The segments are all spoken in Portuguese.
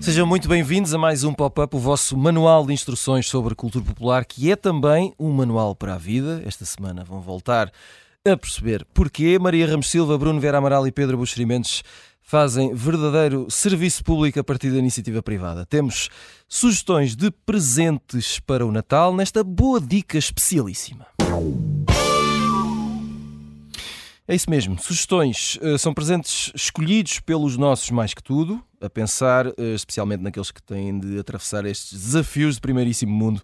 Sejam muito bem-vindos a mais um Pop-Up, o vosso manual de instruções sobre cultura popular, que é também um manual para a vida. Esta semana vão voltar a perceber porquê Maria Ramos Silva, Bruno Vera Amaral e Pedro Buxerimentos fazem verdadeiro serviço público a partir da iniciativa privada. Temos sugestões de presentes para o Natal nesta boa dica especialíssima. É isso mesmo. Sugestões uh, são presentes escolhidos pelos nossos mais que tudo, a pensar uh, especialmente naqueles que têm de atravessar estes desafios de primeiríssimo mundo,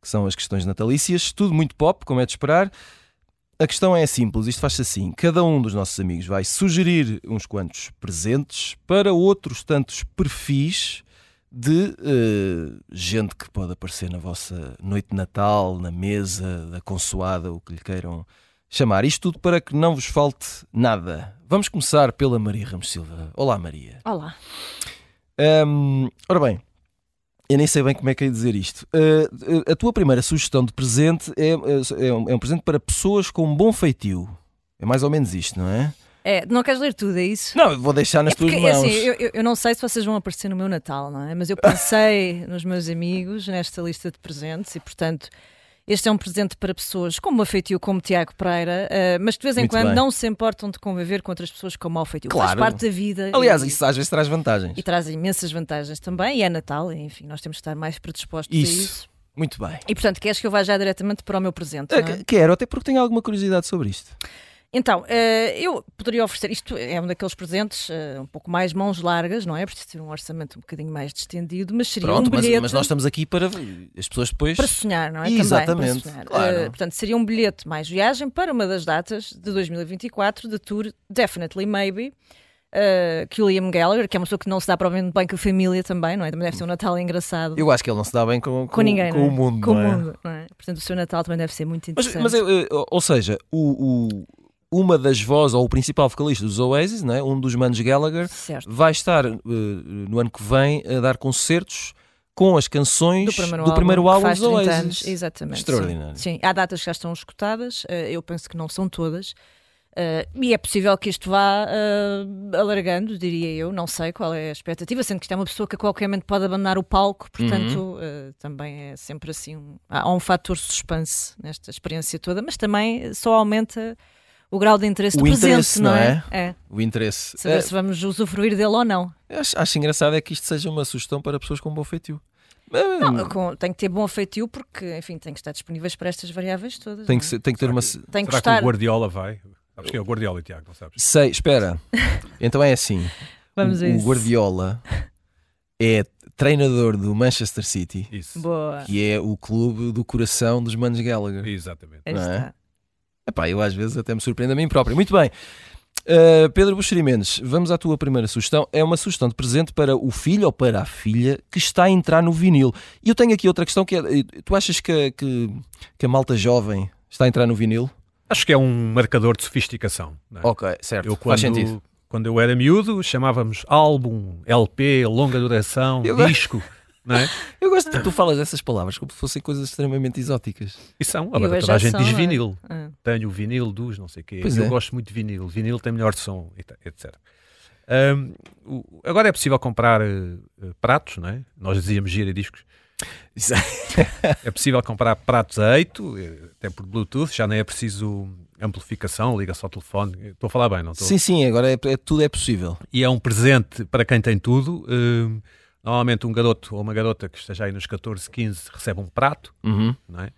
que são as questões natalícias. Tudo muito pop, como é de esperar. A questão é simples, isto faz-se assim: cada um dos nossos amigos vai sugerir uns quantos presentes para outros tantos perfis de uh, gente que pode aparecer na vossa noite de Natal, na mesa da consoada, o que lhe queiram chamar. Isto tudo para que não vos falte nada. Vamos começar pela Maria Ramos Silva. Olá, Maria. Olá. Um, ora bem, eu nem sei bem como é que é dizer isto. Uh, a tua primeira sugestão de presente é, é, um, é um presente para pessoas com um bom feitio. É mais ou menos isto, não é? É, não queres ler tudo, é isso? Não, vou deixar nas é porque, tuas mãos. Assim, eu, eu, não sei se vocês vão aparecer no meu Natal, não é? Mas eu pensei nos meus amigos nesta lista de presentes e, portanto, este é um presente para pessoas com uma feitio como Tiago Pereira, uh, mas de vez em Muito quando bem. não se importam de conviver com outras pessoas com mau feitio. Claro. Faz parte da vida. Aliás, e, isso às vezes traz vantagens. E traz imensas vantagens também. E é Natal, enfim, nós temos de estar mais predispostos isso. a isso. Muito bem. E portanto, queres que eu vá já diretamente para o meu presente? Uh, quero, até porque tenho alguma curiosidade sobre isto. Então, uh, eu poderia oferecer, isto é um daqueles presentes uh, um pouco mais mãos largas, não é? Preciso ter um orçamento um bocadinho mais distendido, mas seria Pronto, um bilhete... Mas, mas, nós estamos aqui para as pessoas depois... Para sonhar, não é? Exatamente, Também, claro. Uh, portanto, seria um bilhete mais viagem para uma das datas de 2024 de tour Definitely Maybe, Uh, que o Liam Gallagher, que é uma pessoa que não se dá provavelmente bem com a família também, não é? Também deve ser um Natal engraçado. Eu acho que ele não se dá bem com, com, com ninguém, com é? o mundo. Com o é? mundo, não é? Portanto, o seu Natal também deve ser muito interessante. Mas, mas ou seja, o, o uma das vozes, ou o principal vocalista dos Oasis, né, um dos manos Gallagher, certo. vai estar uh, no ano que vem a dar concertos com as canções do primeiro do álbum, primeiro álbum dos Oasis. Anos, exatamente. Extraordinário. Sim. sim. há datas que já estão escutadas, uh, eu penso que não são todas. Uh, e é possível que isto vá uh, alargando, diria eu, não sei qual é a expectativa, sendo que isto é uma pessoa que a qualquer momento pode abandonar o palco, portanto uhum. uh, também é sempre assim, um, há um fator suspense nesta experiência toda, mas também só aumenta o grau de interesse o do interesse, presente, não é? é? é? O interesse. Saber é. se vamos usufruir dele ou não. Acho, acho engraçado é que isto seja uma sugestão para pessoas com bom feitio. Não, com, tem que ter bom feitio porque, enfim, tem que estar disponíveis para estas variáveis todas. Tem que, ser, tem que ter será uma. Que, tem que será gostar... que o Guardiola vai? Sabes que é o Guardiola, Tiago, não sabes? Sei, espera. então é assim. Vamos o, o Guardiola é treinador do Manchester City, Isso. Boa. que é o clube do coração dos Manos Gallagher. Exatamente. Não é? Epá, eu às vezes até me surpreendo a mim próprio. Muito bem. Uh, Pedro Buxeri Mendes, vamos à tua primeira sugestão. É uma sugestão de presente para o filho ou para a filha que está a entrar no vinil. E eu tenho aqui outra questão que é: tu achas que, que, que a malta jovem está a entrar no vinil? Acho que é um marcador de sofisticação. É? Ok, certo. Eu, quando, Faz sentido. Quando eu era miúdo, chamávamos álbum, LP, longa duração, eu disco. Não é? Eu gosto que tu falas essas palavras como se fossem coisas extremamente exóticas. E são, agora toda a gente são, diz é? vinil. É? Tenho o vinil dos não sei o quê. Pois eu é. gosto muito de vinil. Vinil tem melhor som, etc. Um, o, agora é possível comprar uh, pratos, não é? Nós dizíamos gira discos. é possível comprar pratos a eito, eh, até por Bluetooth, já nem é preciso amplificação, liga só ao telefone. Estou a falar bem, não estou? Sim, sim, agora é, é, tudo é possível. E é um presente para quem tem tudo. Uh, Normalmente um garoto ou uma garota que esteja aí nos 14, 15 recebe um prato, uhum. não é?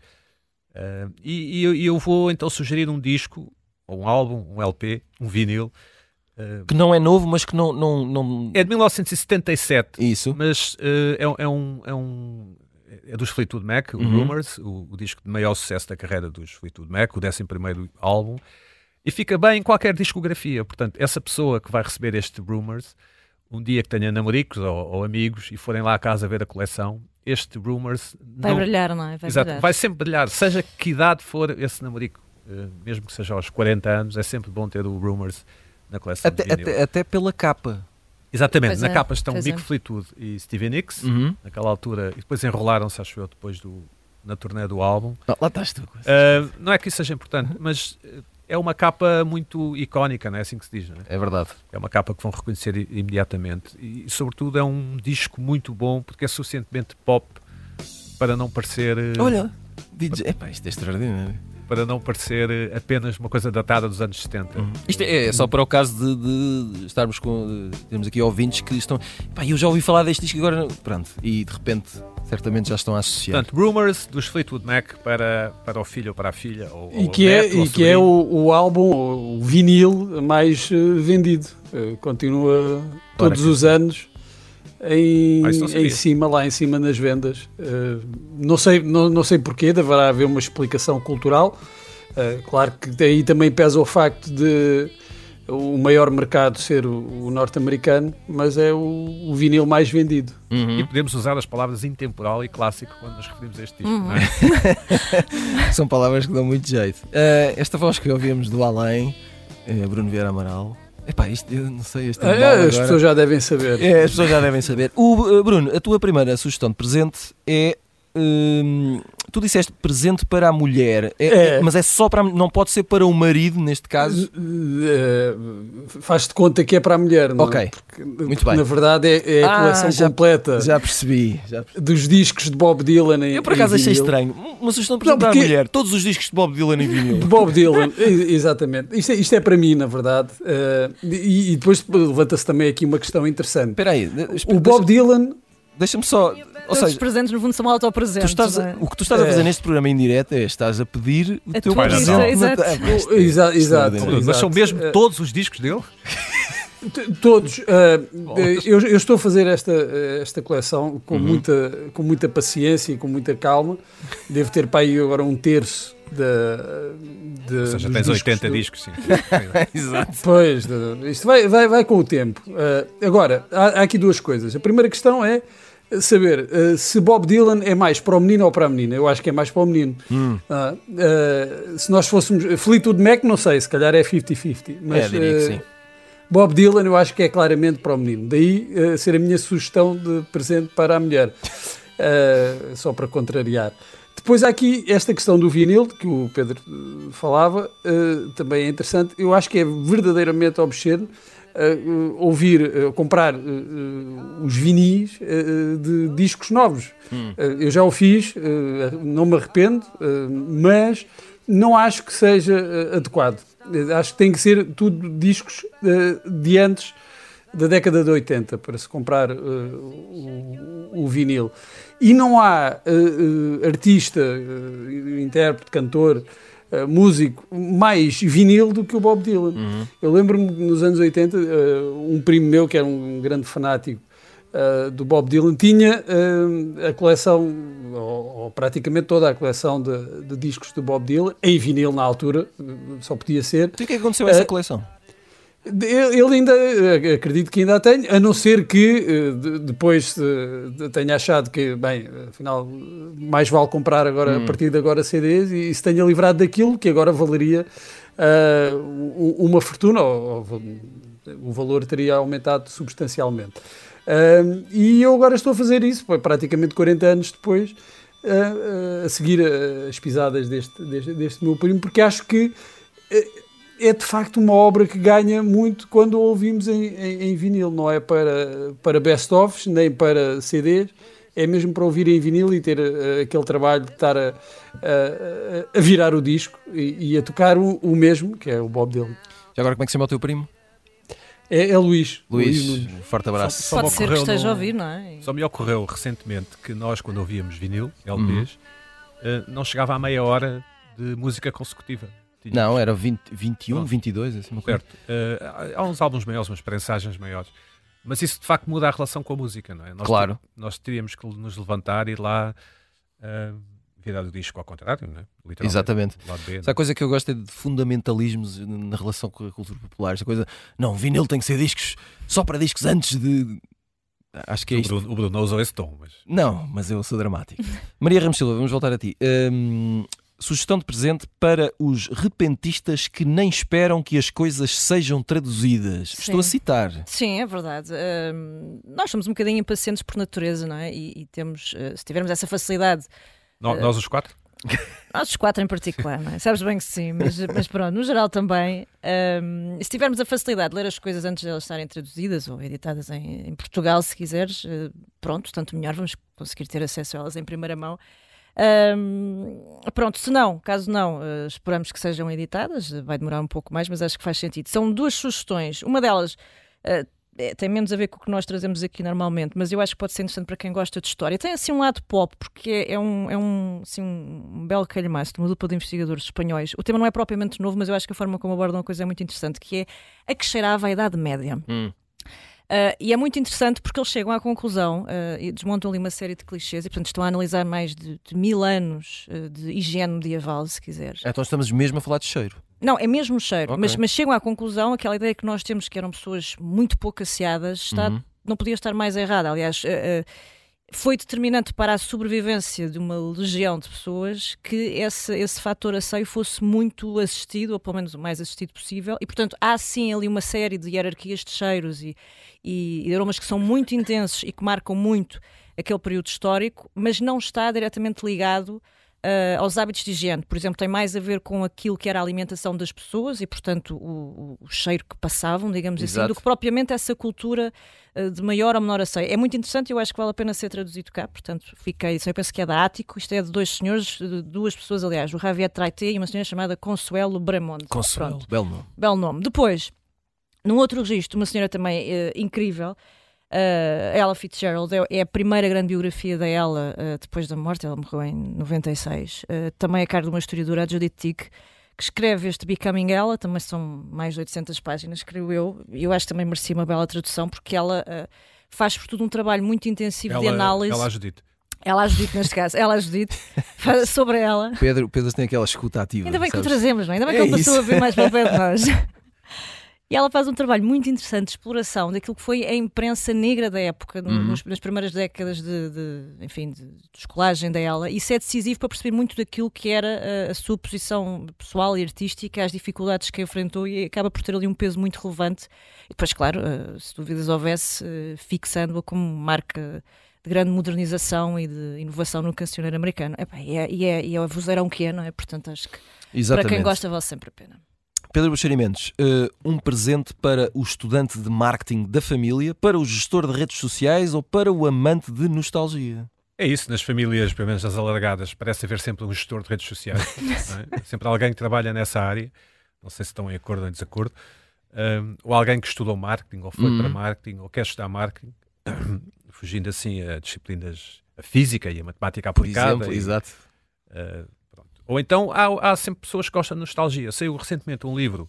Uh, e, e, eu vou então sugerir um disco, ou um álbum, um LP, um vinil. Uh, que não é novo, mas que não, não, não... É de 1977. Isso. Mas uh, é, é, um, é um... É dos Fleetwood Mac, o uhum. Rumors, o, o, disco de maior sucesso da carreira dos Fleetwood Mac, o 11 álbum, e fica bem em qualquer discografia. Portanto, essa pessoa que vai receber este Rumors um dia que tenha namoricos ou, ou, amigos e forem lá à casa ver a coleção, este Rumors vai não... brilhar, não é? Vai, Exato, brilhar. vai sempre brilhar, seja que idade for esse namorico, uh, mesmo que seja aos 40 anos, é sempre bom ter o Rumors na coleção. Até, até, até, pela capa. Exatamente, pois na é, capa estão Mick é. Fleetwood e Stevie Nicks, uhum. naquela altura, e depois enrolaram-se, acho eu, depois do, na turnê do álbum. Não, lá estás tu. Uh, não é que isso seja importante, mas é uma capa muito icónica, não é assim que se diz, não é? É verdade. É uma capa que vão reconhecer imediatamente e, sobretudo, é um disco muito bom porque é suficientemente pop para não parecer. Eh, Olha, para... Epá, isto é extraordinário para não parecer eh, apenas uma coisa datada dos anos 70. Uhum. Isto é, é, só para o caso de, de estarmos com. De, temos aqui ouvintes que estão. Pá, eu já ouvi falar deste disco agora. Pronto, e de repente certamente já estão a associar. Portanto, Rumors dos Fleetwood Mac para, para o filho ou para a filha. Ou, e que é, e que é o, o, álbum, o vinil mais uh, vendido. Uh, continua todos os anos em, em cima, lá em cima nas vendas. Uh, não, sei, não, não sei porquê, deverá haver uma explicação cultural. Claro que aí também pesa o facto de o maior mercado ser o, o norte-americano, mas é o, o, vinil mais vendido. Uhum. E podemos usar as palavras intemporal e clássico quando nos referimos a este disco. Uhum. É? São palavras que dão muito jeito. Uh, esta voz que ouvimos do além, Bruno Vieira Amaral, Epá, isto eu não sei. Este é, as pessoas já devem saber. É, as pessoas já devem saber. O, Bruno, a tua primeira sugestão de presente é Hum, tu disseste presente para a mulher, é, é. mas é só para não pode ser para o marido neste caso? É, faz de conta que é para a mulher, não Ok, é? porque, muito bem. Na verdade é, é a ah, coleção já, completa. Já percebi, já percebi, Dos discos de Bob Dylan Eu por acaso achei estranho. Uma sugestão de presente para a mulher. Todos os discos de Bob Dylan em vinil. De Bob Dylan, exatamente. Isto é, isto é para mim, na verdade. Uh, e, e, depois levanta-se também aqui uma questão interessante. Espera aí. O Bob Dylan Deixa-me só. Ou seja, os presentes, no fundo, são autopresentes. É? O que tu estás a fazer é. neste programa em direto é estás a pedir o a teu presente. Exato. Exato, exato, Mas são mesmo todos os discos dele? Todos. Uh, eu, eu, estou a fazer esta, esta coleção com, uhum. muita, com muita paciência e com muita calma. Devo ter para aí agora um terço de, de, Ou seja, tens 80 do... discos, sim. Exato. Pois, isto vai, vai, vai com o tempo. Uh, agora, há, há, aqui duas coisas. A primeira questão é saber uh, se Bob Dylan é mais para o menino ou para a menina. Eu acho que é mais para o menino. Hum. Uh, se nós fôssemos. Fleetwood Mac, não sei, se calhar é 50-50. Mas, é, diria que sim. Bob Dylan, eu acho que é claramente para o menino. Daí ser a minha sugestão de presente para a mulher. só para contrariar. Depois há aqui esta questão do vinil, que o Pedro eh, falava, uh, também é interessante. Eu acho que é verdadeiramente obsceno uh, ouvir, uh, comprar os vinis de discos novos. Hum. eu já o fiz, não me arrependo, mas não acho que seja adequado. acho que tem que ser tudo discos de antes da década de 80 para se comprar o, o vinil. E não há uh, uh, artista, uh, intérprete, cantor, músico mais vinil do que o Bob Dylan. Uhum. Eu lembro-me nos anos 80, um primo meu, que era um grande fanático do Bob Dylan, tinha a coleção, ou, ou, praticamente toda a coleção de, de, discos do Bob Dylan, em vinil na altura, só podia ser. E o que é que aconteceu a essa coleção? Ele ainda, acredito que ainda tem, a não ser que eh, depois tenha achado que, bem, afinal, mais vale comprar agora, hum. a partir de agora CDs e, se tenha livrado daquilo que agora valeria uh, uma fortuna, ou, ou, o valor teria aumentado substancialmente. Uh, e eu agora estou a fazer isso, praticamente 40 anos depois, uh, a seguir as pisadas deste, deste, deste meu primo, porque acho que é de facto uma obra que ganha muito quando a ouvimos em, em, em vinil, não é para, para best-ofs, nem para CDs, é mesmo para ouvir em vinil e ter uh, aquele trabalho de estar a, a, a virar o disco e, e a tocar o, o, mesmo, que é o Bob Dylan. Já agora, como é que se chama o teu primo? É, é Luís. Luís, Luís forte abraço. Só, só Pode ser que esteja no... a ouvir, não é? Só me ocorreu recentemente que nós, quando ouvíamos vinil, LPs, uhum. uh, não chegava a meia hora de música consecutiva. Não, era 20, 21, Pronto. 22, assim uma Certo. Uh, há uns álbuns maiores, umas prensagens maiores. Mas isso de facto muda a relação com a música, não é? Nós claro. Nós teríamos que nos levantar e ir lá uh, virar o disco ao contrário, não é? Exatamente. B, Essa coisa que eu gosto é de fundamentalismos na relação com a cultura popular. Essa coisa, não, vinil tem que ser discos só para discos antes de. Acho que é o isto. Bruno, o Bruno não usou esse tom, mas. Não, mas eu sou dramático. Maria Ramos Silva, vamos voltar a ti. Um, Sugestão de presente para os repentistas que nem esperam que as coisas sejam traduzidas. Sim. Estou a citar. Sim, é verdade. Uh, nós somos um bocadinho impacientes por natureza, não é? E, e temos, uh, se tivermos essa facilidade. No, nós os quatro? Nós os quatro em particular, não é? Sabes bem que sim, mas, mas pronto, no geral também. Um, se tivermos a facilidade de ler as coisas antes de elas estarem traduzidas ou editadas em, em Portugal, se quiseres, uh, pronto, tanto melhor, vamos conseguir ter acesso a elas em primeira mão. Um, pronto, se não, caso não, uh, esperamos que sejam editadas, vai demorar um pouco mais, mas acho que faz sentido. São duas sugestões. Uma delas. Uh, é, tem menos a ver com o que nós trazemos aqui normalmente, mas eu acho que pode ser interessante para quem gosta de história. Tem assim um lado pop, porque é, é um, é um, assim, um belo calhamaço de uma dupla de investigadores espanhóis. O tema não é propriamente novo, mas eu acho que a forma como abordam a coisa é muito interessante, que é a que cheirava a Idade Média. Hum. Uh, e é muito interessante porque eles chegam à conclusão uh, e desmontam ali uma série de clichês e, portanto, estão a analisar mais de, de mil anos uh, de higiene medieval, se quiseres. Então estamos mesmo a falar de cheiro. Não, é mesmo cheiro, okay. mas, mas chegam à conclusão, aquela ideia que nós temos que eram pessoas muito pouco asseadas, está, uhum. não podia estar mais errada. Aliás, foi determinante para a sobrevivência de uma legião de pessoas que esse, esse fator asseio fosse muito assistido, ou pelo menos o mais assistido possível, e portanto há sim ali uma série de hierarquias de cheiros e, e, e aromas que são muito intensos e que marcam muito aquele período histórico, mas não está diretamente ligado uh, aos hábitos de higiene. Por exemplo, tem mais a ver com aquilo que era a alimentação das pessoas e, portanto, o, o cheiro que passavam, digamos Exato. assim, do que propriamente essa cultura uh, de maior ou menor aceio. É muito interessante e eu acho que vale a pena ser traduzido cá, portanto, fiquei. Eu penso que é da Ático, isto é de dois senhores, de duas pessoas, aliás, o Javier Traité e uma senhora chamada Consuelo Bremonde. Consuelo, Pronto. belo nome. Belo nome. Depois, num outro registro, uma senhora também uh, incrível. Uh, Ella Fitzgerald é, é, a primeira grande biografia da Ella uh, depois da morte, ela morreu em 96. Uh, também a cargo de uma historiadora, a Judith Tick, que escreve este Becoming Ella, também são mais de 800 páginas, creio eu, e eu acho que também merecia uma bela tradução, porque ela faz por tudo um trabalho muito intensivo ela, de análise. Ela Judith. Ela a Judith, neste caso, ela a Judith, sobre ela. Pedro, Pedro tem aquela escuta ativa. Ainda bem sabes? que o trazemos, não é? Ainda bem é que ele passou a vir mais para o pé de nós. E ela faz um trabalho muito interessante de exploração daquilo que foi a imprensa negra da época, uhum. nos, nas primeiras décadas de, de enfim, de, de escolagem dela. Isso é decisivo para perceber muito daquilo que era a, a, sua posição pessoal e artística, as dificuldades que enfrentou e acaba por ter ali um peso muito relevante. E depois, claro, uh, se dúvidas houvesse, uh, fixando-a como marca de grande modernização e de inovação no cancioneiro americano. e, é, e, é, e é o vozeirão que é, não é? Portanto, acho que Exatamente. para quem gosta vale sempre a pena. Pedro Buxerimentos, uh, um presente para o estudante de marketing da família, para o gestor de redes sociais ou para o amante de nostalgia? É isso, nas famílias, pelo menos as alargadas, parece haver sempre um gestor de redes sociais. é? Sempre alguém que trabalha nessa área, não sei se estão em acordo ou em desacordo, um, ou alguém que estudou marketing, ou foi uhum. para marketing, ou quer estudar marketing, fugindo assim a disciplinas a física e a matemática aplicada. Por exemplo, e, exato. Uh, ou então há, há sempre pessoas que gostam de nostalgia. Saiu recentemente um livro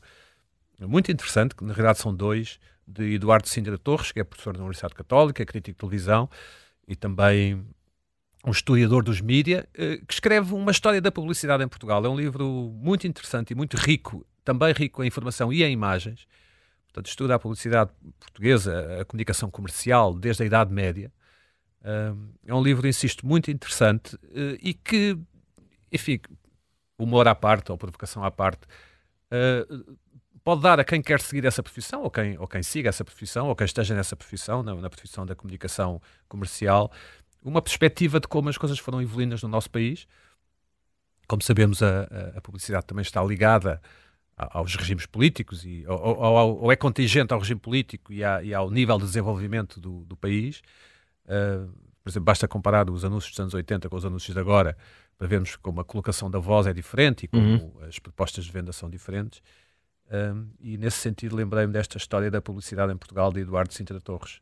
muito interessante, que na realidade são dois, de Eduardo Sintra Torres, que é professor da Universidade Católica, crítico de televisão e também um historiador dos mídia, eh, que escreve uma história da publicidade em Portugal. É um livro muito interessante e muito rico, também rico em informação e em imagens. Portanto, estuda a publicidade portuguesa, a comunicação comercial desde a Idade Média. É um livro, insisto, muito interessante eh, e que, enfim, humor à parte ou provocação à parte, uh, pode dar a quem quer seguir essa profissão, ou quem, ou quem siga essa profissão, ou quem esteja nessa profissão, na, na profissão da comunicação comercial, uma perspectiva de como as coisas foram evoluindo no nosso país. Como sabemos, a, a publicidade também está ligada aos regimes políticos e, ou, ou, ou, é contingente ao regime político e, e ao nível de desenvolvimento do, do país. Uh, por exemplo, basta comparar os anúncios dos anos 80 com os anúncios de agora para vermos como a colocação da voz é diferente e como uhum. as propostas de venda são diferentes. Um, e nesse sentido lembrei-me desta história da publicidade em Portugal de Eduardo Sintra Torres,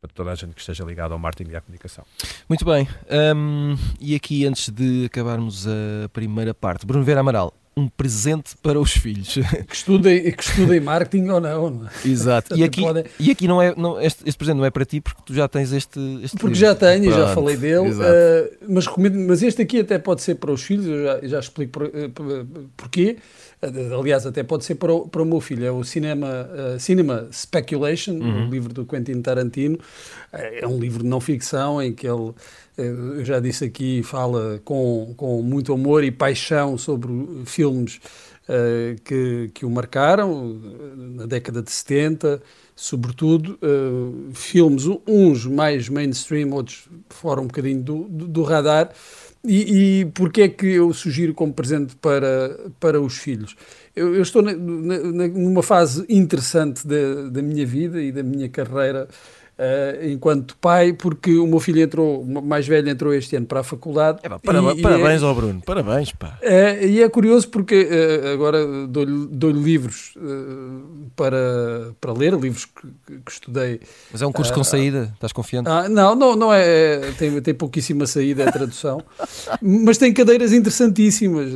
para toda a gente que esteja ligada ao marketing e à comunicação. Muito bem. Um, e aqui, antes de acabarmos a primeira parte, Bruno Vera Amaral, um presente para os filhos. Que estudem, que estudem marketing ou não. é? Exato. E aqui, e aqui não é, não, este, este, presente não é para ti porque tu já tens este. este porque livro. já tenho e já falei dele. Uh, mas, recomendo, mas este aqui até pode ser para os filhos, eu já, já explico por, uh, porquê. Aliás, até pode ser para o, para o meu filho. É o Cinema, uh, Cinema Speculation, uhum. o livro do Quentin Tarantino. É um livro de não ficção em que ele eu já disse aqui, fala com, com muito amor e paixão sobre filmes uh, que, que o marcaram, na década de 70, sobretudo, uh, filmes, uns mais mainstream, outros fora um bocadinho do, do, do radar. E, e porquê é que eu sugiro como presente para, para os filhos? Eu, eu estou na, na, numa fase interessante da, da minha vida e da minha carreira Uh, enquanto pai, porque o meu filho entrou, mais velho entrou este ano para a faculdade. É, pá, parabéns, e, parabéns é, ao Bruno, parabéns, pá. Uh, e é curioso porque uh, agora dou-lhe dou livros para, para ler, livros que, que, estudei. Mas é um curso com saída, estás confiante? Ah, não, não, não é, é, tem, tem pouquíssima saída, é tradução, mas tem cadeiras interessantíssimas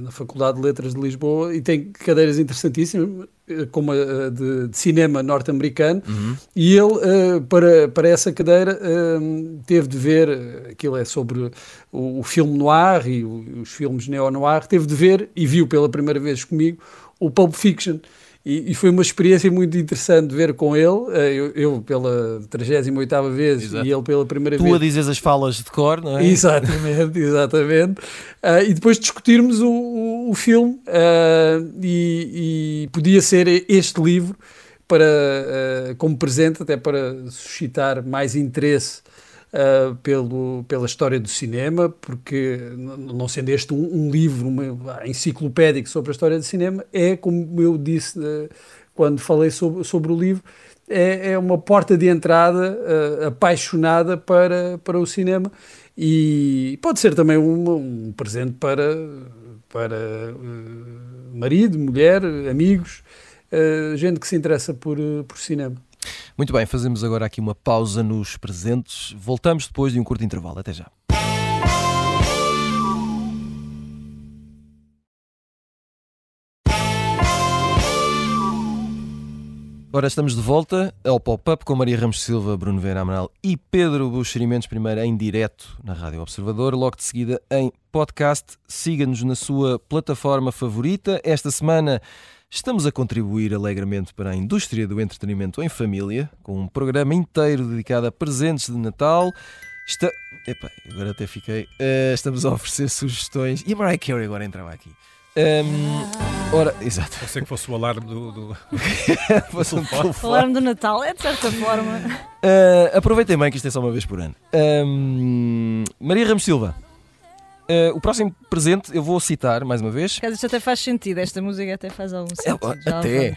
na Faculdade de Letras de Lisboa e tem cadeiras interessantíssimas como a de, de cinema norte-americano, uhum. e ele, uh, para, para essa cadeira, uh, teve de ver, aquilo é sobre o, o filme noir e o, os filmes neo-noir, teve de ver, e viu pela primeira vez comigo, o Pulp Fiction. E, e, foi uma experiência muito interessante ver com ele, eh, eu, eu pela 38 vez Exato. e ele pela primeira tu vez. Tu a dizes as falas de cor, não é? Exatamente, exatamente. Uh, e depois discutirmos o, o, o filme uh, e, e, podia ser este livro para, uh, como presente, até para suscitar mais interesse uh, pelo, pela história do cinema, porque, não sendo este um, um livro uma, enciclopédico sobre a história do cinema, é, como eu disse uh, quando falei sobre, sobre o livro, é, é uma porta de entrada uh, apaixonada para, para o cinema e pode ser também um, presente para, para marido, mulher, amigos, gente que se interessa por, por cinema. Muito bem, fazemos agora aqui uma pausa nos presentes. Voltamos depois de um curto intervalo. Até já. Ora, estamos de volta ao pop-up com Maria Ramos Silva, Bruno Vera Amaral e Pedro Buxerimentos, primeiro em direto na Rádio Observador, logo de seguida em podcast. Siga-nos na sua plataforma favorita. Esta semana Estamos a contribuir alegremente para a indústria do entretenimento em família, com um programa inteiro dedicado a presentes de Natal. Está... Epá, agora até fiquei. Uh, estamos a oferecer sugestões. E a Mariah Carey agora entrava aqui. Um, ora, exato. Pensei que fosse o alarme do. do... fosse um o alarme do Natal, é de certa forma. Uh, aproveitem bem que isto é só uma vez por ano. Um, Maria Ramos Silva. Uh, o próximo presente eu vou citar mais uma vez. Quer isto até faz sentido, esta música até faz algum sentido. É, até.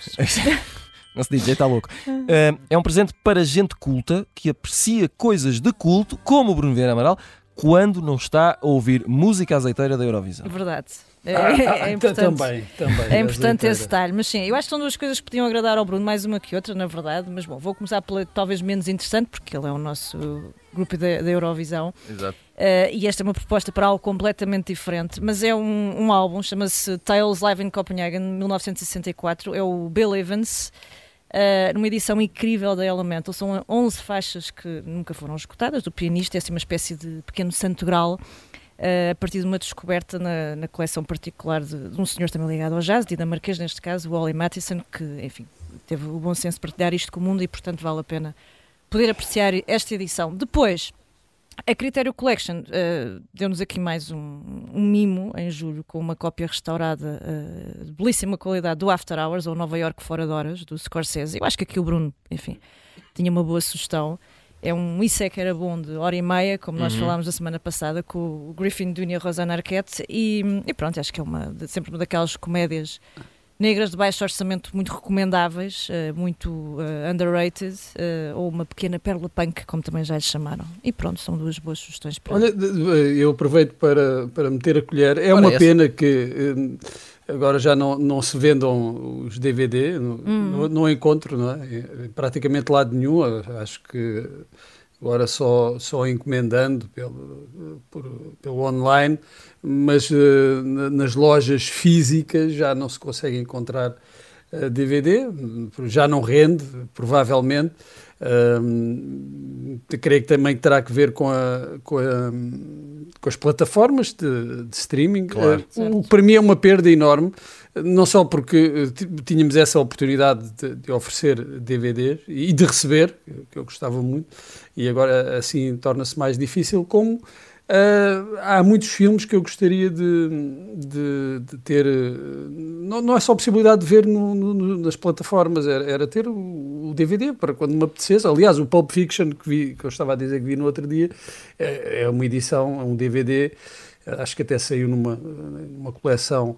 Nosso DJ está louco. Uh, é um presente para gente culta que aprecia coisas de culto, como o Bruno Vieira Amaral, quando não está a ouvir música azeiteira da Eurovisão. Verdade. É, é, é importante, também, também, é importante esse detalhe. Mas sim, eu acho que são duas coisas que podiam agradar ao Bruno, mais uma que outra, na verdade. Mas bom, vou começar pela talvez menos interessante, porque ele é o nosso grupo da, da Eurovisão. Exato. Uh, e esta é uma proposta para algo completamente diferente, mas é um, um álbum, chama-se Tales Live in Copenhagen, 1964. É o Bill Evans. Uh, numa edição incrível da Elemental. São 11 faixas que nunca foram escutadas do pianista, é assim uma espécie de pequeno santo grau. Uh, a partir de uma descoberta na, na coleção particular de, de, um senhor também ligado ao jazz, dinamarquês neste caso, o Ollie Mathison, que, enfim, teve o bom senso de partilhar isto com o mundo e, portanto, vale a pena poder apreciar esta edição. Depois, a Critério Collection uh, deu-nos aqui mais um, um, mimo em julho com uma cópia restaurada uh, de belíssima qualidade do After Hours ou Nova York Fora de Horas do Scorsese. Eu acho que aqui o Bruno, enfim, tinha uma boa sugestão. É um Isso é que era bom de hora e meia, como nós uhum. falámos a semana passada com o Griffin Dunia Rosana Arquette. E, e, pronto, acho que é uma, sempre uma daquelas comédias negras de baixo orçamento muito recomendáveis, uh, muito uh, underrated, uh, ou uma pequena pérola punk, como também já lhe chamaram. E pronto, são duas boas sugestões para. Olha, eu aproveito para, para meter a colher. É Ora, uma essa. pena que agora já não, não se vendam os DVD, hum. não, não encontro, não é? Praticamente lado nenhum. Acho que agora só, só encomendando pelo, por, pelo online, mas uh, nas lojas físicas já não se consegue encontrar uh, DVD, já não rende, provavelmente. Uh, creio que também terá que ver com, a, com, a, com as plataformas de, de streaming. Claro, uh, para mim é uma perda enorme, não só porque tínhamos essa oportunidade de, de, oferecer DVDs e de receber, que eu gostava muito, e agora assim torna-se mais difícil, como Uh, há muitos filmes que eu gostaria de, de, de ter. Não, não, é só a possibilidade de ver no, no, nas plataformas, era, era ter o, o, DVD para quando me apetecesse. Aliás, o Pulp Fiction que, vi, que eu estava a dizer que vi no outro dia é, é uma edição, é um DVD. Acho que até saiu numa, numa coleção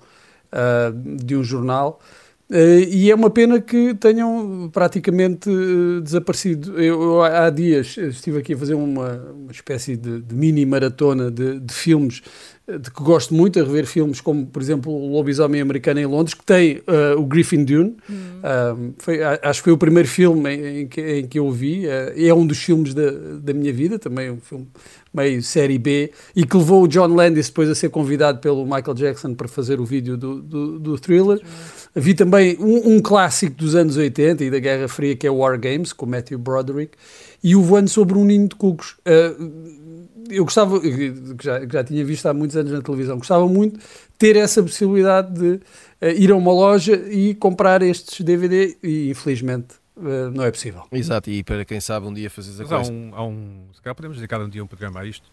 uh, de um jornal. Uh, e é uma pena que tenham praticamente uh, desaparecido. Eu, eu, há dias estive aqui a fazer uma, uma espécie de, de mini maratona de, de, filmes eh, de que gosto muito, a rever filmes como, por exemplo, O Lobisomem Americano em Londres, que tem uh, o Griffin Dune. Uhum. Foi, acho que foi o primeiro filme em, em, que, em que, eu vi. é um dos filmes da, da minha vida, também um filme meio série B, e que levou o John Landis depois a ser convidado pelo Michael Jackson para fazer o vídeo do, do, do thriller. Uhum. Vi também um, um, clássico dos anos 80 e da Guerra Fria, que é War Games, com Matthew Broderick, e o Voando sobre um Ninho de Cucos. Uh, eu gostava, que já, já tinha visto há muitos anos na televisão, gostava muito ter essa possibilidade de uh, ir a uma loja e comprar estes DVD e infelizmente uh, não é possível. Exato, e para quem sabe um dia fazer a coisa. Há um, há um, se calhar podemos dedicar um dia um programa a isto.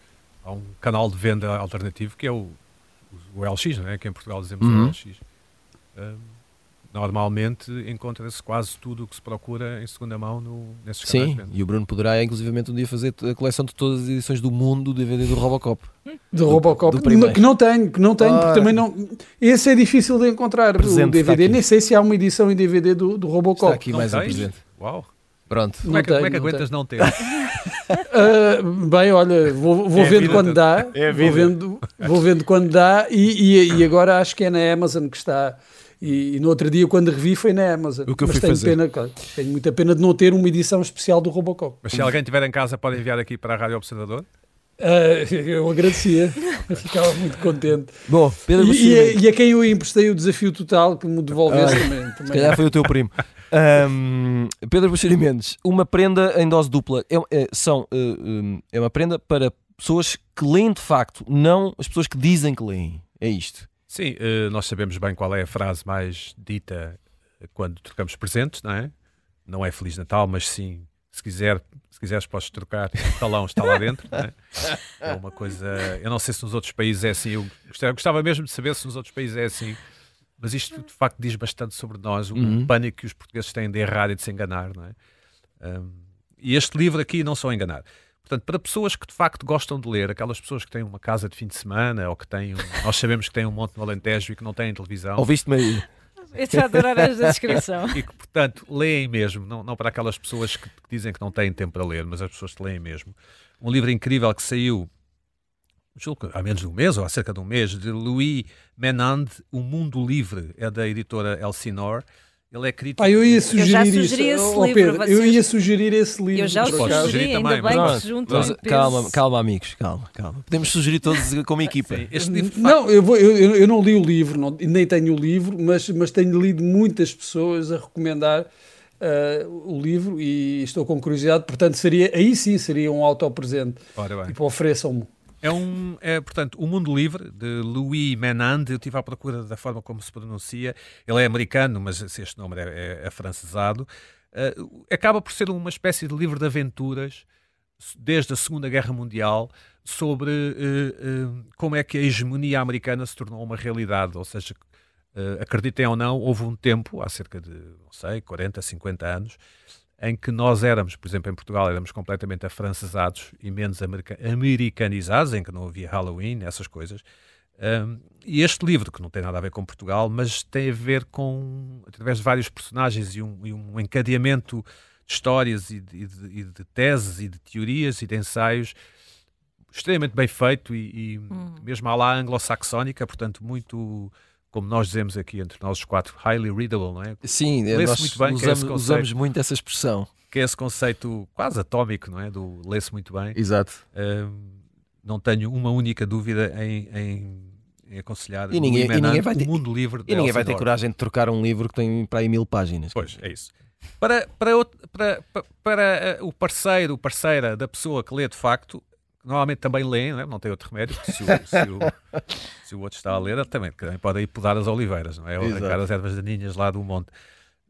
Há um canal de venda alternativo que é o, o LX, não é? que em Portugal dizemos uhum. o LX. Um, normalmente encontra-se quase tudo o que se procura em segunda mão no, nesses canais Sim, e o Bruno poderá inclusivamente um dia fazer a coleção de todas as edições do mundo do DVD do Robocop. Do, Robocop, do que não tenho, que não tenho, ah, porque também não. Esse é difícil de encontrar. o DVD, nem sei se há uma edição em DVD do, do Robocop. Está aqui não mais tens? um presente. Uau! Pronto. Como, é que, tenho, como é que aguentas não, não ter? uh, bem, olha, vou, vou é vendo quando dá. É vou, vendo, vou vendo quando dá e, e, e agora acho que é na Amazon que está e, e, no outro dia, quando revi, foi na Amazon. O que eu Mas tenho, fazer. Pena, tenho muita pena de não ter uma edição especial do Robocop. Mas se alguém tiver em casa, pode enviar aqui para a Rádio Observador? Uh, eu agradecia, ficava muito contente. Bom, Pedro e, e, a, e, a, quem eu emprestei o desafio total que me devolvesse ah, também, também. Se calhar foi o teu primo. Um, Pedro Buxeri Mendes, uma prenda em dose dupla é, é, são, uh, é uma prenda para pessoas que leem de facto, não as pessoas que dizem que leem. É isto. Sim, uh, nós sabemos bem qual é a frase mais dita quando trocamos presentes, não é? Não é Feliz Natal, mas sim, se quiser, se quiseres podes trocar, o talão está lá dentro. É? é? uma coisa. Eu não sei se nos outros países é assim. Eu gostava, eu gostava, mesmo de saber se nos outros países é assim. Mas isto de facto diz bastante sobre nós, o uhum. pânico que os portugueses têm de errar e de se enganar, não é? Um, e este livro aqui não só enganar. Portanto, para pessoas que de facto gostam de ler, aquelas pessoas que têm uma casa de fim de semana ou que têm, um, nós sabemos que têm um monte no Alentejo e que não têm televisão. Ouviste-me aí? A adorar esta descrição. e que, portanto, leem mesmo, não, não para aquelas pessoas que, que, dizem que não têm tempo para ler, mas as pessoas que leem mesmo. Um livro incrível que saiu julgo, há menos de um mês, ou há cerca de um mês, de Louis Menand, O Mundo Livre, é da editora Elsinore. Ele é crítico. Ah, eu ia sugerir eu isso. Esse oh, livro, Pedro, eu ia sugerir esse livro. Eu já o sugeri, ainda também, bem que juntam calma, calma, amigos, calma, calma. Podemos sugerir todos como equipa. Sim, este livro não, eu, vou, eu, eu, não li o livro, não, nem tenho o livro, mas, mas tenho lido muitas pessoas a recomendar uh, o livro e estou com curiosidade. Portanto, seria, aí sim seria um autopresente. Tipo, ofereçam-me. É um, é, portanto, O Mundo Livre, de Louis Menand. Eu estive à procura da forma como se pronuncia. Ele é americano, mas este nome é, é, é francesado. Uh, acaba por ser uma espécie de livro de aventuras desde a Segunda Guerra Mundial sobre uh, uh, como é que a hegemonia americana se tornou uma realidade. Ou seja, acreditem ou não, houve um tempo, há cerca de, não sei, 40, 50 anos, em que nós éramos, por exemplo, em Portugal, éramos completamente afrancesados e menos america americanizados, em que não havia Halloween, essas coisas. Um, e este livro, que não tem nada a ver com Portugal, mas tem a ver com, através de vários personagens e um, e um encadeamento de histórias e de, e, de, e de, teses e de teorias e de ensaios extremamente bem feito e, e hum. mesmo à lá anglo-saxónica, portanto, muito como nós dizemos aqui entre nós os quatro, highly readable, não é? Sim, nós muito bem, é usamos, usamos muito essa expressão. que é esse conceito quase atómico, não é? Do lê-se muito bem. Exato. não tenho uma única dúvida em, em, aconselhar e ninguém, e ninguém vai ter, mundo livre E ninguém vai ter coragem de trocar um livro que tem para aí mil páginas. Pois, é isso. Para, para, para, para, para eh, o parceiro, parceira da pessoa que lê de facto, normalmente também lê, não, é? não tem outro remédio, se o, se, o, se o, outro está a ler, também, também pode ir podar as oliveiras, não é? Ou arrancar as ervas daninhas lá do monte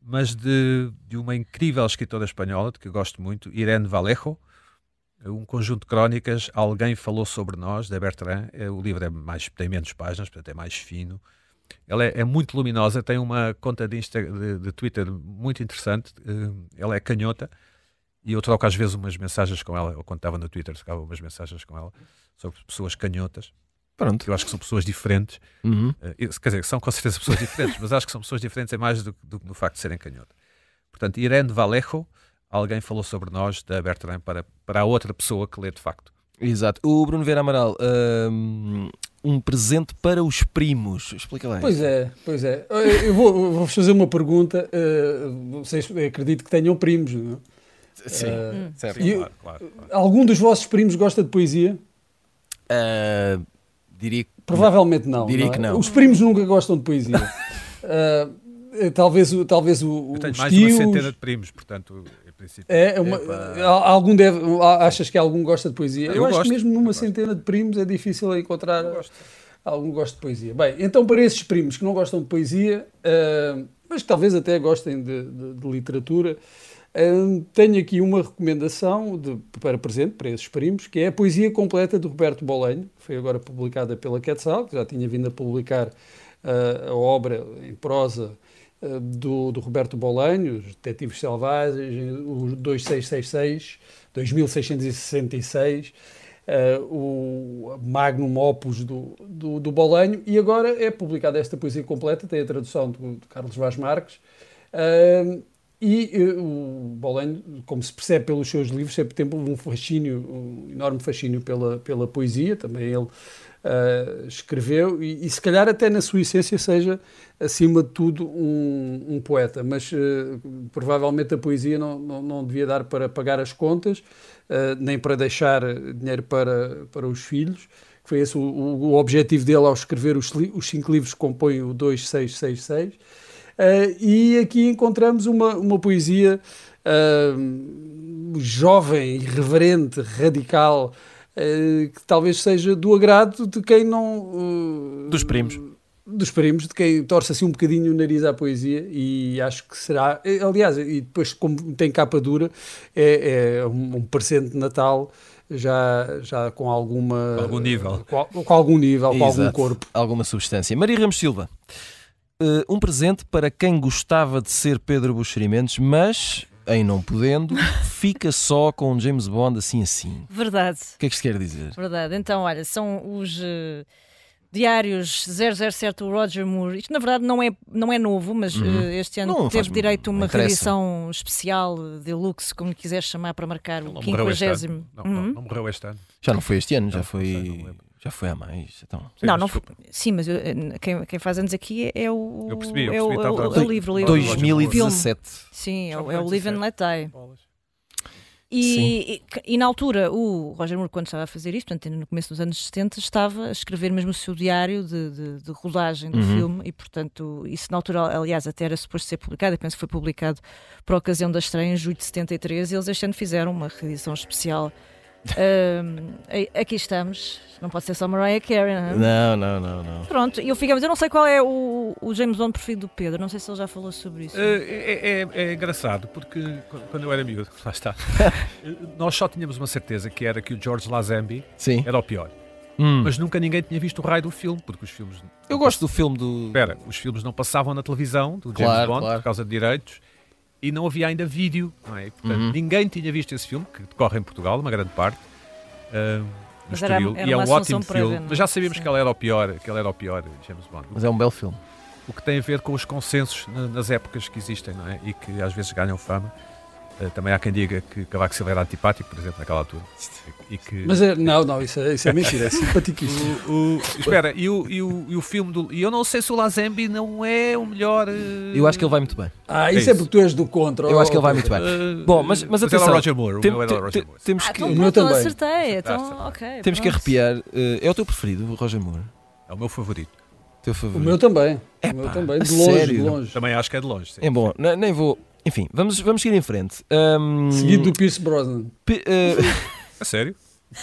mas de, de uma incrível escritora espanhola, de que eu gosto muito, Irene Vallejo, um conjunto de crónicas, Alguém Falou Sobre Nós, da Bertrand. É, o livro é mais, tem menos páginas, portanto é mais fino. Ela é, é muito luminosa, tem uma conta de, Insta, de, de, Twitter muito interessante. Eh, ela é canhota e eu troco às vezes umas mensagens com ela, ou quando estava no Twitter, trocava umas mensagens com ela sobre pessoas canhotas. Pronto. Eu acho que são pessoas diferentes. Uhum. Uh, quer dizer, são com certeza pessoas diferentes, mas acho que são pessoas diferentes é mais do que do, do, facto de serem canhotas. Portanto, Irene Vallejo, alguém falou sobre nós, da Bertrand, para, para a outra pessoa que lê de facto. Exato. O Bruno Vera Amaral, um, um presente para os primos. Explica lá. Pois é, pois é. Eu vou, vou fazer uma pergunta. Uh, vocês acredito que tenham primos, não é? Sim, uh, certo. claro, claro, claro. Algum dos vossos primos gosta de poesia? Uh, Diria que Provavelmente não. Diria não é? que não. Os primos nunca gostam de poesia. uh, talvez o. Talvez o Eu tenho mais tios... de uma centena de primos, portanto, em princípio. É, uma, algum deve, achas que algum gosta de poesia? Eu, eu acho que mesmo numa centena de primos é difícil encontrar algum gosto de poesia. Bem, então para esses primos que não gostam de poesia, uh, mas que talvez até gostem de, de, de literatura, tenho aqui uma recomendação de, para presente, para esses primos, que é a poesia completa de Roberto Bolenho, foi agora publicada pela Quetzal, que já tinha vindo a publicar uh, a obra em prosa uh, do, do, Roberto Bolenho, Os Detetives Selvagens, o 2666, 2666, uh, o Magnum Opus do, do, do Bolenho, e agora é publicada esta poesia completa, tem a tradução do, do Carlos Vaz Marques, e o Bolenho, como se percebe pelos seus livros, sempre teve um fascínio, um enorme fascínio pela, pela poesia, também ele uh, escreveu, e, e, se calhar até na sua essência seja, acima de tudo, um, um poeta, mas uh, provavelmente a poesia não, não, não, devia dar para pagar as contas, nem para deixar dinheiro para, para os filhos, que foi esse o, o objetivo dele ao escrever os, os cinco livros que compõem o 2666, Uh, e aqui encontramos uma, uma poesia uh, jovem, irreverente, radical, uh, que talvez seja do agrado de quem não. dos primos. Dos primos, de quem torce assim um bocadinho o nariz à poesia, e acho que será. Aliás, e depois, como tem capa dura, é, é um, um presente de Natal já, já com alguma. Algum nível. Com, com algum nível, Exato. com algum corpo. Alguma substância. Maria Ramos Silva uh, um presente para quem gostava de ser Pedro Buxerimentos, mas em não podendo, fica só com um James Bond assim assim. Verdade. O que é que isto quer dizer? Verdade. Então, olha, são os uh, diários 007 do Roger Moore. Isto, na verdade, não é, não é novo, mas uhum. uh, este ano não, teve direito a uma reedição especial, deluxe, como quiseres chamar, para marcar o 50. Não, uhum. não, não, morreu este ano. Já não foi este ano, já foi. Já foi a mais. Então, sim, não, não foi, sim, mas eu, quem, quem, faz anos aqui é, é o. Eu percebi, eu é percebi, é o, o, o, livro, livro. 2017. Sim, é, é o Live and Let Die. E, e, e, na altura, o Roger Moore, quando estava a fazer isto, portanto, no começo dos anos 70, estava a escrever mesmo o seu diário de, de, de rodagem do uhum. filme e, portanto, isso na altura, aliás, até era suposto ser publicado, eu penso que foi publicado por ocasião da estreia em julho de 73 e eles este ano fizeram uma reedição especial aqui estamos. Não pode ser só Mariah Carey, não é? Não, não, não. não. Pronto, eu fico, mas eu não sei qual é o, o James Bond preferido do Pedro. Não sei se ele já falou sobre isso. Uh, é, é, é, engraçado, porque quando eu era miúdo, lá está, nós só tínhamos uma certeza que era que o George Lazenby Sim. era o pior. Hum. Mas nunca ninguém tinha visto o raio do filme, porque os filmes. Eu gosto do filme do. Espera, os filmes não passavam na televisão do James claro, Bond claro. por causa de direitos e não havia ainda vídeo, não é? Portanto, uhum. ninguém tinha visto esse filme, que decorre em Portugal, uma grande parte. Uh, no era, era e é um ótimo filme. Mas já sabíamos Sim. que ele era o pior, que ele era o pior James Bond. Mas é um belo filme. O que tem a ver com os consensos nas épocas que existem, não é? E que às vezes ganham fama. Uh, também há quem diga que Cavaco Silva era antipático, por exemplo, naquela altura. E que... Mas é, não, não, isso é, isso é mentira, é simpaticíssimo. o, o, espera, e o, e, o, e o filme do. E eu não sei se o Lazembi não é o melhor. Uh... Eu acho que ele vai muito bem. Ah, isso é, isso. é porque tu és do contra. Eu acho que ele vai muito bem. Uh, Bom, mas, mas atenção. Roger Moore, tem, o meu é Roger Moore. Temos que. Ah, então, pronto, também. acertei. Então, ok. Temos pronto. que arrepiar. é o teu preferido, o Roger Moore? É o meu favorito. Teu favorito? O meu também. É o meu também. De longe, sério? de longe. Também acho que é de longe. Sim. É bom, nem vou. Enfim, vamos, vamos seguir em frente. Um... Seguido do Pierce Brosnan. P uh... A sério?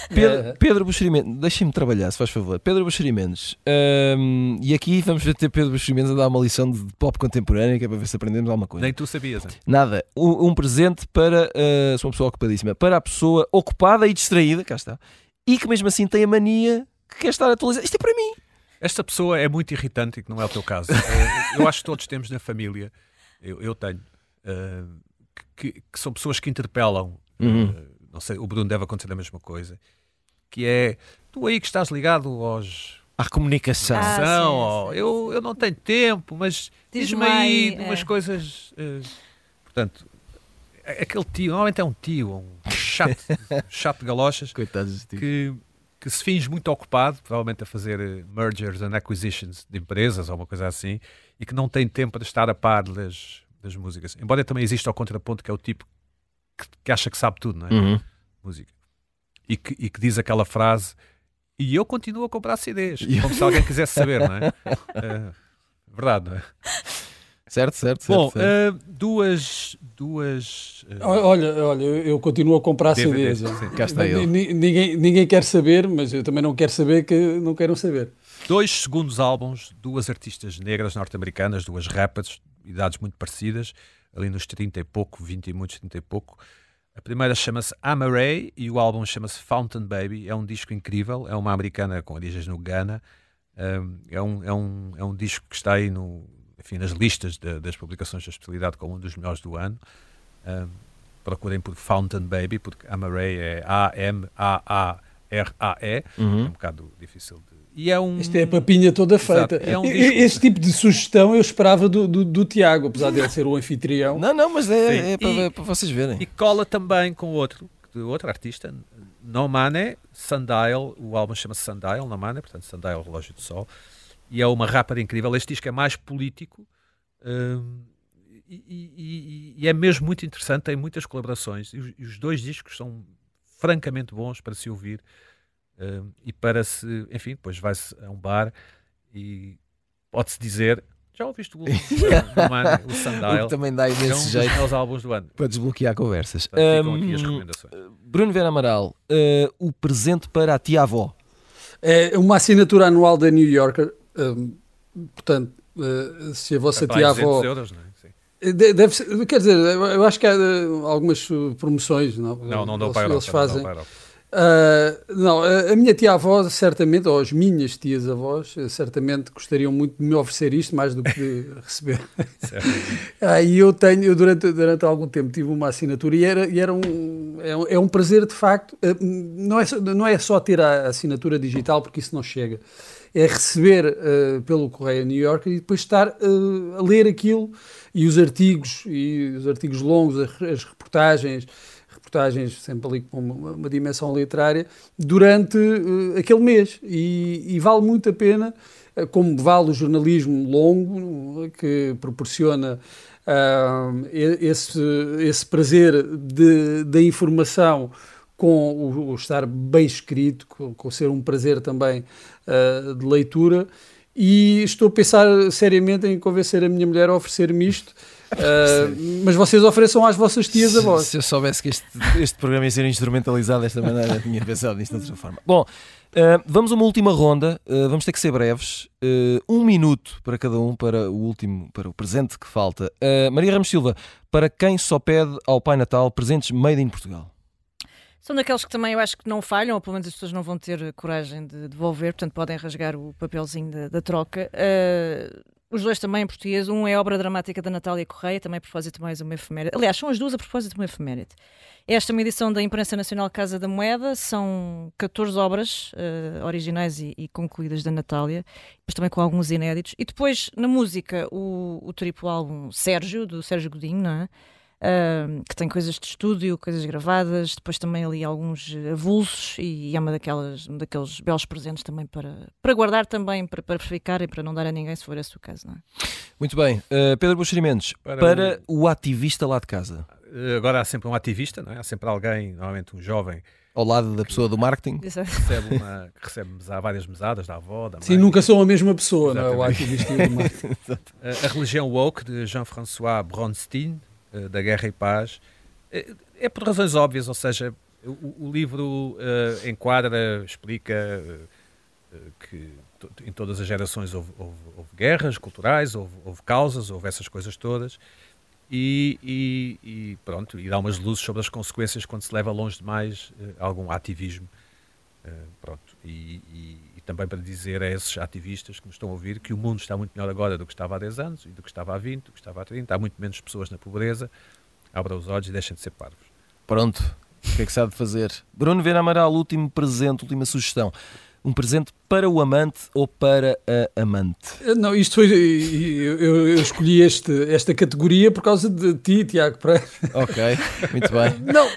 Pedro, é. Pedro Buxeri deixem-me trabalhar, se faz favor. Pedro Buxeri Um, e aqui vamos ver ter Pedro Buxeri a dar uma lição de pop contemporânea, que é para ver se aprendemos alguma coisa. Nem tu sabias. Hein? Nada. Um, um, presente para. Uh, sou uma pessoa ocupadíssima. Para a pessoa ocupada e distraída, cá está. E que mesmo assim tem a mania que quer estar atualizada. Isto é para mim. Esta pessoa é muito irritante e que não é o teu caso. Eh, eu acho que todos temos na família, eu, eu tenho, uh, que, que, são pessoas que interpelam. Uhum. Uh, não sei, o Bruno deve acontecer a mesma coisa. Que é tu aí que estás ligado aos. À comunicação. Ah, sim, sim, eu, eu não tenho tempo, mas diz-me aí é. umas coisas. Uh, portanto, aquele tio, normalmente é um tio, um chato, chato de galochas. Coitados que que se finge muito ocupado, provavelmente a fazer eh, mergers and acquisitions de empresas ou uma coisa assim, e que não tem tempo de estar a par das, das músicas. Embora também exista o contraponto, que é o tipo que, que acha que sabe tudo, não é? Uhum. Música. E que, e que diz aquela frase, e eu continuo a comprar CDs, como se alguém quisesse saber, não é? é verdade, não é? Certo, certo, Bom, certo, certo. Uh, duas. duas uh... Olha, olha, eu continuo a comprar CDs. Sim, cá está ele. Ninguém, ninguém quer saber, mas eu também não quero saber que não queiram saber. Dois segundos álbuns, duas artistas negras norte-americanas, duas rappers, idades muito parecidas, ali nos 30 e pouco, 20 e muitos, 30 e pouco. A primeira chama-se Amaray e o álbum chama-se Fountain Baby. É um disco incrível, é uma americana com origens no Ghana. é, um, é, um, é um disco que está aí no, enfim, nas listas de, das publicações da especialidade como um dos melhores do ano. Um, procurem por Fountain Baby, porque Amaray é A-M-A-A-R-A-E. Uhum. É um bocado difícil de. E é um... Isto é a papinha toda feita. É um disco... Este tipo de sugestão eu esperava do, do, do Tiago, apesar de ele ser o anfitrião. Não, não, mas é, é para, e, para, vocês verem. E cola também com outro, outro artista, No Mane, Sundial. O álbum chama-se Sundial, No Mane, portanto, Sundial, Relógio do Sol e é uma rapper incrível. Este disco é mais político um, e, e, e, é mesmo muito interessante, tem muitas colaborações e os, e os dois discos são francamente bons para se ouvir um, e para se, enfim, depois vai-se a um bar e pode-se dizer já ouviste o, o, o Sundial? O também dá imenso é um jeito. aos álbuns do ano. Para desbloquear conversas. um, Bruno Vera Amaral, uh, o presente para a tia-avó. É uma assinatura anual da New Yorker portanto, uh, se a vossa tia-avó. Euros, não é? Deve ser, quer dizer, eu acho que há eh, algumas promoções, não? Não, não dão para eles, eles fazem. Não, uh, não, a minha tia-avó, certamente, ou as minhas tias-avós, certamente gostariam muito de me oferecer isto mais do que de receber. ah, e eu tenho, eu durante, durante algum tempo tive uma assinatura e era, e era um, é, um, é um prazer de facto. Não é, não é só ter a assinatura digital, porque isso não chega é receber uh, pelo Correio New York e depois estar uh, a ler aquilo e os artigos, e os artigos longos, as, as reportagens, reportagens sempre ali com uma, uma dimensão literária, durante uh, aquele mês. E, e, vale muito a pena, como vale o jornalismo longo, que proporciona esse, esse prazer da informação com o, o, estar bem escrito, com, com ser um prazer também uh, de leitura. E estou a pensar seriamente em convencer a minha mulher a oferecer-me isto. Uh, mas vocês ofereçam às vossas tias a voz. Se eu soubesse que este, este programa ia ser instrumentalizado desta maneira, tinha pensado nisto de outra forma. Bom, uh, vamos a uma última ronda. Uh, vamos ter que ser breves. um minuto para cada um para o último, para o presente que falta. Maria Ramos Silva, para quem só pede ao Pai Natal presentes made in Portugal? São daqueles que também eu acho que não falham, ou pelo menos as pessoas não vão ter coragem de devolver, portanto podem rasgar o papelzinho da, da troca. Os dois também em português. Um é obra dramática da Natália Correia, também a propósito mais uma efeméride. Aliás, são as duas a propósito de uma efeméride. Esta é uma edição da Imprensa Nacional Casa da Moeda, são 14 obras uh, originais e, e, concluídas da Natália, mas também com alguns inéditos. E depois, na música, o, o triplo álbum Sérgio, do Sérgio Godinho, não é? Uh, que tem coisas de estúdio, coisas gravadas, depois também ali alguns avulsos e é uma daquelas, um daqueles belos presentes também para, para guardar também, para, para ficar e para não dar a ninguém se for esse o caso. Não é? Muito bem. Uh, Pedro Buxerimentos, para, para o ativista lá de casa. Agora há sempre um ativista, não é? há sempre alguém, normalmente um jovem, ao lado da pessoa do marketing. Que recebe, uma, que recebe várias mesadas da avó, da mãe. Sim, nunca são a mesma pessoa, não é? O ativista e o marketing. a, a religião woke de Jean-François Bronstein, eh, da Guerra e Paz, é, é por razões óbvias, ou seja, o, o livro uh, enquadra, explica uh, que em todas as gerações houve, houve, houve guerras culturais, houve, houve, causas, houve essas coisas todas. E, e, e, pronto, e dá umas luzes sobre as consequências quando se leva longe demais uh, algum ativismo. Pronto, e, também para dizer a esses ativistas que nos estão a ouvir que o mundo está muito melhor agora do que estava há 10 anos, e do que estava há 20, do que estava há 30, há muito menos pessoas na pobreza. Abra os olhos e deixem de ser parvos. Pronto, o que é que sabe fazer? Bruno Vera Amaral, último presente, última sugestão um presente para o amante ou para a amante? Eh, não, isto foi. Eu, eu escolhi este, esta categoria por causa de ti, Tiago Pereira. Ok, muito bem. Não,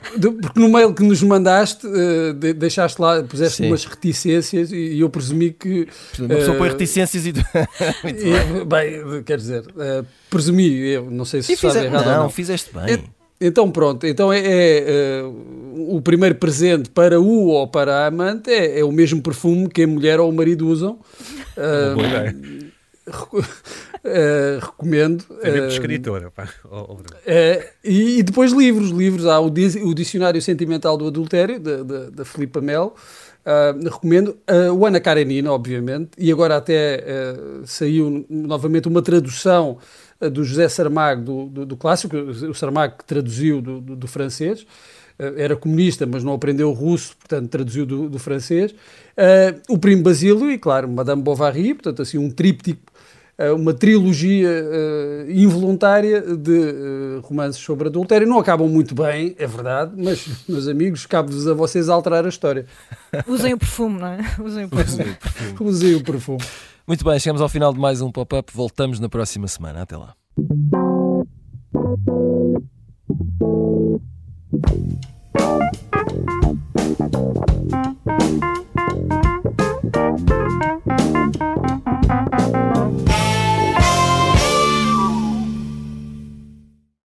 porque no mail que nos mandaste, uh, deixaste lá, puseste Sim. umas reticências e, eu presumi que. Uma pessoa uh, põe reticências e. muito bem. bem, quer dizer, uh, presumi, eu não sei se e errado não, não. fizeste bem. Então pronto, então é, é uh, o primeiro presente para o ou para a amante é, é, o mesmo perfume que a mulher ou o marido usam. Uh, uh, recomendo. É mesmo escritora. e, e, depois livros, livros. Há o, o Dicionário Sentimental do Adultério, da Filipa Mel. Uh, recomendo uh, o Ana Karenina, obviamente, e agora até uh, saiu novamente uma tradução do José Saramago, do, do, do, clássico, o Saramago que traduziu do, do, do francês, era comunista, mas não aprendeu russo, portanto traduziu do, francês. o Primo Basílio e, claro, Madame Bovary, portanto assim um tríptico uma trilogia uh, involuntária de uh, romances sobre adultério. Não acabam muito bem, é verdade, mas, meus amigos, cabe-vos a vocês alterar a história. Usem o perfume, não é? Usem o perfume. Usem o perfume. Muito bem, chegamos ao final de mais um pop-up. Voltamos na próxima semana. Até lá.